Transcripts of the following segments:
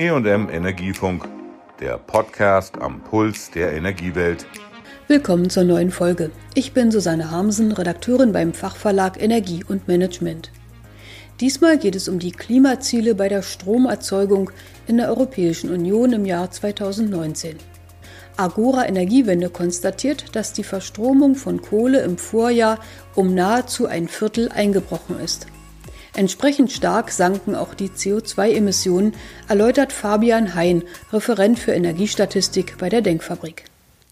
EM Energiefunk, der Podcast am Puls der Energiewelt. Willkommen zur neuen Folge. Ich bin Susanne Harmsen, Redakteurin beim Fachverlag Energie und Management. Diesmal geht es um die Klimaziele bei der Stromerzeugung in der Europäischen Union im Jahr 2019. Agora Energiewende konstatiert, dass die Verstromung von Kohle im Vorjahr um nahezu ein Viertel eingebrochen ist. Entsprechend stark sanken auch die CO2-Emissionen, erläutert Fabian Hein, Referent für Energiestatistik bei der Denkfabrik.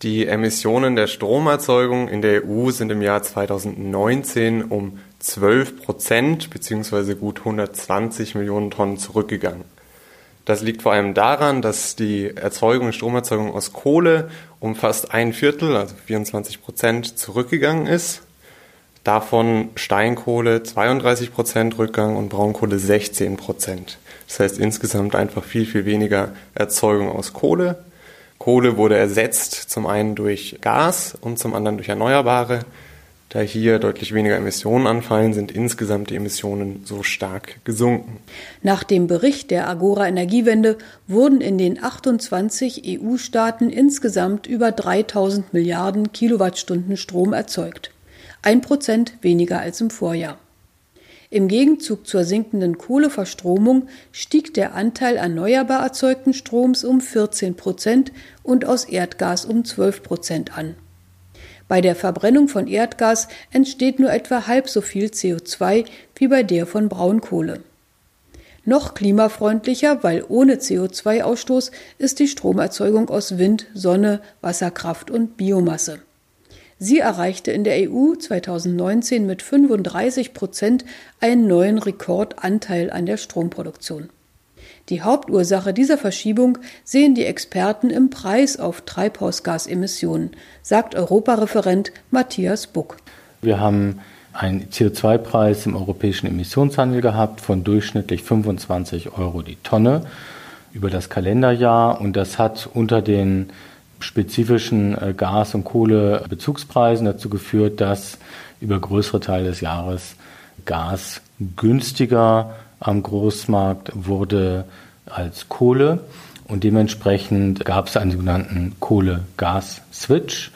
Die Emissionen der Stromerzeugung in der EU sind im Jahr 2019 um 12 Prozent bzw. gut 120 Millionen Tonnen zurückgegangen. Das liegt vor allem daran, dass die Erzeugung, Stromerzeugung aus Kohle um fast ein Viertel, also 24 Prozent, zurückgegangen ist. Davon Steinkohle 32 Prozent Rückgang und Braunkohle 16 Prozent. Das heißt insgesamt einfach viel, viel weniger Erzeugung aus Kohle. Kohle wurde ersetzt zum einen durch Gas und zum anderen durch Erneuerbare. Da hier deutlich weniger Emissionen anfallen, sind insgesamt die Emissionen so stark gesunken. Nach dem Bericht der Agora Energiewende wurden in den 28 EU-Staaten insgesamt über 3000 Milliarden Kilowattstunden Strom erzeugt. Ein Prozent weniger als im Vorjahr. Im Gegenzug zur sinkenden Kohleverstromung stieg der Anteil erneuerbar erzeugten Stroms um 14 Prozent und aus Erdgas um 12 Prozent an. Bei der Verbrennung von Erdgas entsteht nur etwa halb so viel CO2 wie bei der von Braunkohle. Noch klimafreundlicher, weil ohne CO2-Ausstoß ist die Stromerzeugung aus Wind, Sonne, Wasserkraft und Biomasse. Sie erreichte in der EU 2019 mit 35 Prozent einen neuen Rekordanteil an der Stromproduktion. Die Hauptursache dieser Verschiebung sehen die Experten im Preis auf Treibhausgasemissionen, sagt Europareferent Matthias Buck. Wir haben einen CO2-Preis im europäischen Emissionshandel gehabt von durchschnittlich 25 Euro die Tonne über das Kalenderjahr und das hat unter den spezifischen äh, Gas- und Kohlebezugspreisen dazu geführt, dass über größere Teile des Jahres Gas günstiger am Großmarkt wurde als Kohle und dementsprechend gab es einen sogenannten Kohle-Gas-Switch.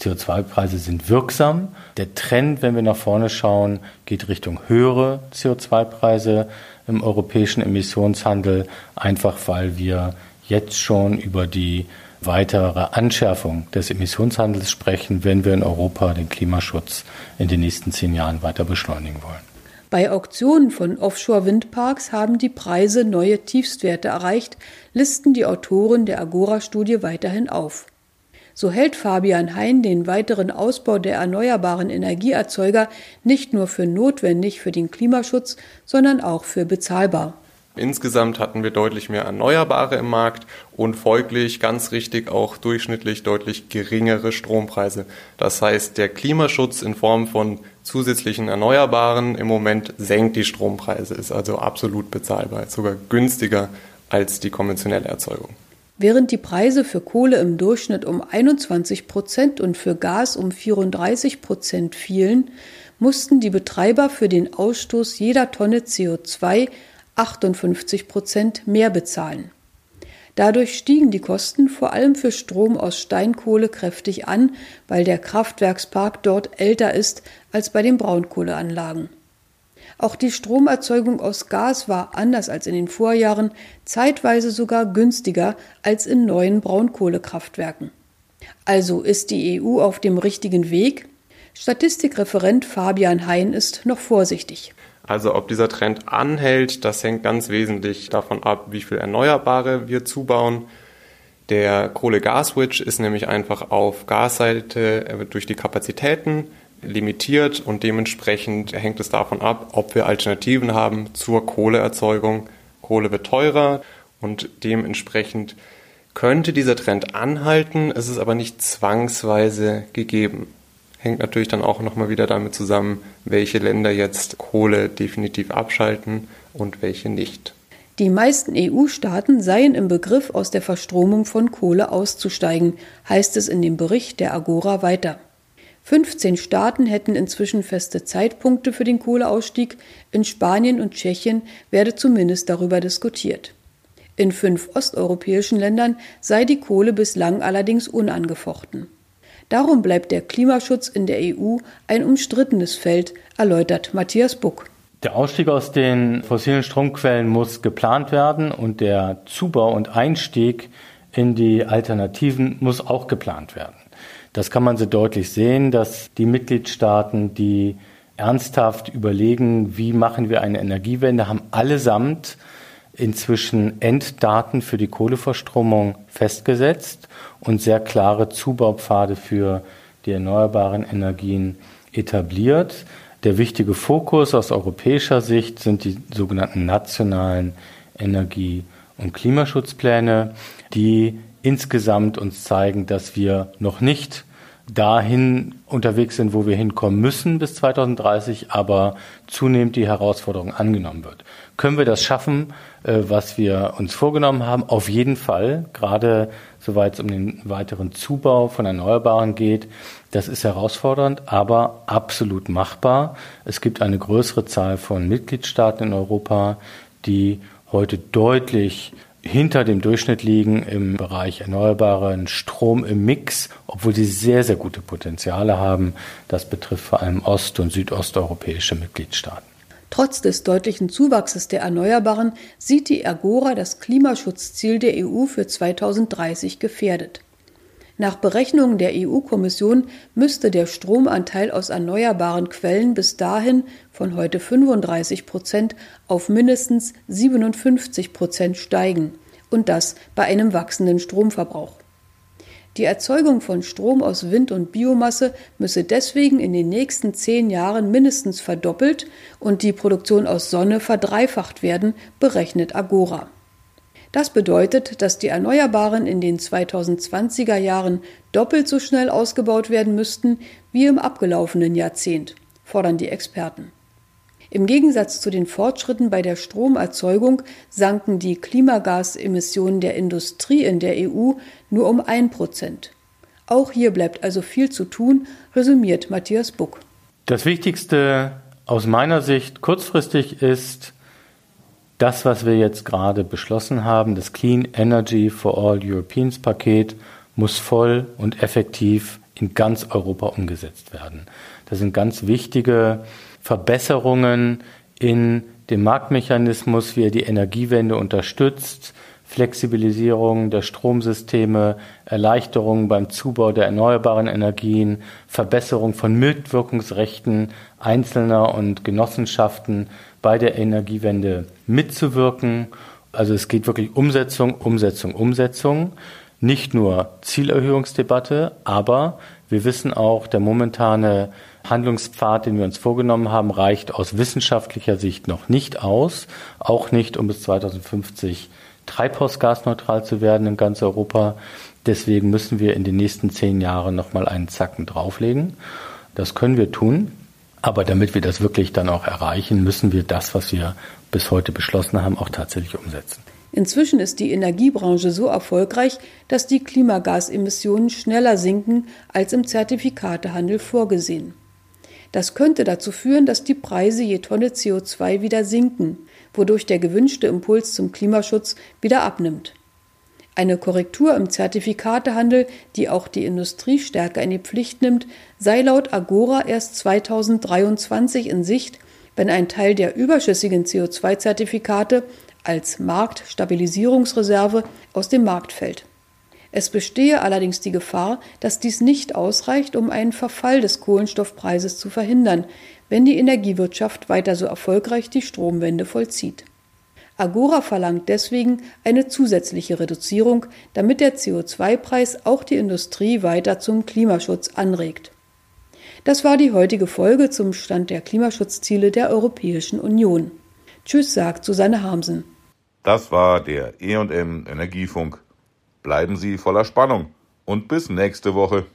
CO2-Preise sind wirksam. Der Trend, wenn wir nach vorne schauen, geht Richtung höhere CO2-Preise im europäischen Emissionshandel, einfach weil wir jetzt schon über die weitere Anschärfung des Emissionshandels sprechen, wenn wir in Europa den Klimaschutz in den nächsten zehn Jahren weiter beschleunigen wollen. Bei Auktionen von Offshore-Windparks haben die Preise neue Tiefstwerte erreicht, listen die Autoren der Agora-Studie weiterhin auf. So hält Fabian Hein den weiteren Ausbau der erneuerbaren Energieerzeuger nicht nur für notwendig für den Klimaschutz, sondern auch für bezahlbar. Insgesamt hatten wir deutlich mehr Erneuerbare im Markt und folglich ganz richtig auch durchschnittlich deutlich geringere Strompreise. Das heißt, der Klimaschutz in Form von zusätzlichen Erneuerbaren im Moment senkt die Strompreise, ist also absolut bezahlbar, sogar günstiger als die konventionelle Erzeugung. Während die Preise für Kohle im Durchschnitt um 21 Prozent und für Gas um 34 Prozent fielen, mussten die Betreiber für den Ausstoß jeder Tonne CO2 58 Prozent mehr bezahlen. Dadurch stiegen die Kosten vor allem für Strom aus Steinkohle kräftig an, weil der Kraftwerkspark dort älter ist als bei den Braunkohleanlagen. Auch die Stromerzeugung aus Gas war anders als in den Vorjahren zeitweise sogar günstiger als in neuen Braunkohlekraftwerken. Also ist die EU auf dem richtigen Weg? Statistikreferent Fabian Hein ist noch vorsichtig. Also ob dieser Trend anhält, das hängt ganz wesentlich davon ab, wie viel Erneuerbare wir zubauen. Der Kohle-Gas-Switch ist nämlich einfach auf Gasseite durch die Kapazitäten limitiert und dementsprechend hängt es davon ab, ob wir Alternativen haben zur Kohleerzeugung. Kohle wird teurer und dementsprechend könnte dieser Trend anhalten, es ist aber nicht zwangsweise gegeben hängt natürlich dann auch nochmal wieder damit zusammen, welche Länder jetzt Kohle definitiv abschalten und welche nicht. Die meisten EU-Staaten seien im Begriff, aus der Verstromung von Kohle auszusteigen, heißt es in dem Bericht der Agora weiter. 15 Staaten hätten inzwischen feste Zeitpunkte für den Kohleausstieg, in Spanien und Tschechien werde zumindest darüber diskutiert. In fünf osteuropäischen Ländern sei die Kohle bislang allerdings unangefochten. Darum bleibt der Klimaschutz in der EU ein umstrittenes Feld, erläutert Matthias Buck. Der Ausstieg aus den fossilen Stromquellen muss geplant werden und der Zubau und Einstieg in die Alternativen muss auch geplant werden. Das kann man so deutlich sehen, dass die Mitgliedstaaten, die ernsthaft überlegen, wie machen wir eine Energiewende, haben allesamt inzwischen Enddaten für die Kohleverstromung festgesetzt und sehr klare Zubaupfade für die erneuerbaren Energien etabliert. Der wichtige Fokus aus europäischer Sicht sind die sogenannten nationalen Energie- und Klimaschutzpläne, die insgesamt uns zeigen, dass wir noch nicht dahin unterwegs sind, wo wir hinkommen müssen bis 2030, aber zunehmend die Herausforderung angenommen wird. Können wir das schaffen, äh, was wir uns vorgenommen haben? Auf jeden Fall, gerade soweit es um den weiteren Zubau von Erneuerbaren geht. Das ist herausfordernd, aber absolut machbar. Es gibt eine größere Zahl von Mitgliedstaaten in Europa, die heute deutlich hinter dem Durchschnitt liegen im Bereich erneuerbaren Strom im Mix, obwohl sie sehr, sehr gute Potenziale haben. Das betrifft vor allem ost- und südosteuropäische Mitgliedstaaten. Trotz des deutlichen Zuwachses der Erneuerbaren sieht die Agora das Klimaschutzziel der EU für 2030 gefährdet. Nach Berechnungen der EU-Kommission müsste der Stromanteil aus erneuerbaren Quellen bis dahin von heute 35 Prozent auf mindestens 57 Prozent steigen, und das bei einem wachsenden Stromverbrauch. Die Erzeugung von Strom aus Wind und Biomasse müsse deswegen in den nächsten zehn Jahren mindestens verdoppelt und die Produktion aus Sonne verdreifacht werden, berechnet Agora. Das bedeutet, dass die Erneuerbaren in den 2020er Jahren doppelt so schnell ausgebaut werden müssten wie im abgelaufenen Jahrzehnt, fordern die Experten. Im Gegensatz zu den Fortschritten bei der Stromerzeugung sanken die Klimagasemissionen der Industrie in der EU nur um ein Prozent. Auch hier bleibt also viel zu tun, resümiert Matthias Buck. Das Wichtigste aus meiner Sicht kurzfristig ist, das, was wir jetzt gerade beschlossen haben, das Clean Energy for All Europeans Paket, muss voll und effektiv in ganz Europa umgesetzt werden. Das sind ganz wichtige Verbesserungen in dem Marktmechanismus, wie er die Energiewende unterstützt, Flexibilisierung der Stromsysteme, Erleichterung beim Zubau der erneuerbaren Energien, Verbesserung von Mitwirkungsrechten Einzelner und Genossenschaften bei der Energiewende mitzuwirken. Also es geht wirklich Umsetzung, Umsetzung, Umsetzung. Nicht nur Zielerhöhungsdebatte, aber wir wissen auch, der momentane Handlungspfad, den wir uns vorgenommen haben, reicht aus wissenschaftlicher Sicht noch nicht aus, auch nicht, um bis 2050 treibhausgasneutral zu werden in ganz Europa. Deswegen müssen wir in den nächsten zehn Jahren nochmal einen Zacken drauflegen. Das können wir tun. Aber damit wir das wirklich dann auch erreichen, müssen wir das, was wir bis heute beschlossen haben, auch tatsächlich umsetzen. Inzwischen ist die Energiebranche so erfolgreich, dass die Klimagasemissionen schneller sinken als im Zertifikatehandel vorgesehen. Das könnte dazu führen, dass die Preise je Tonne CO2 wieder sinken, wodurch der gewünschte Impuls zum Klimaschutz wieder abnimmt. Eine Korrektur im Zertifikatehandel, die auch die Industrie stärker in die Pflicht nimmt, sei laut Agora erst 2023 in Sicht, wenn ein Teil der überschüssigen CO2-Zertifikate als Marktstabilisierungsreserve aus dem Markt fällt. Es bestehe allerdings die Gefahr, dass dies nicht ausreicht, um einen Verfall des Kohlenstoffpreises zu verhindern, wenn die Energiewirtschaft weiter so erfolgreich die Stromwende vollzieht. Agora verlangt deswegen eine zusätzliche Reduzierung, damit der CO2-Preis auch die Industrie weiter zum Klimaschutz anregt. Das war die heutige Folge zum Stand der Klimaschutzziele der Europäischen Union. Tschüss, sagt Susanne Harmsen. Das war der EM Energiefunk. Bleiben Sie voller Spannung und bis nächste Woche.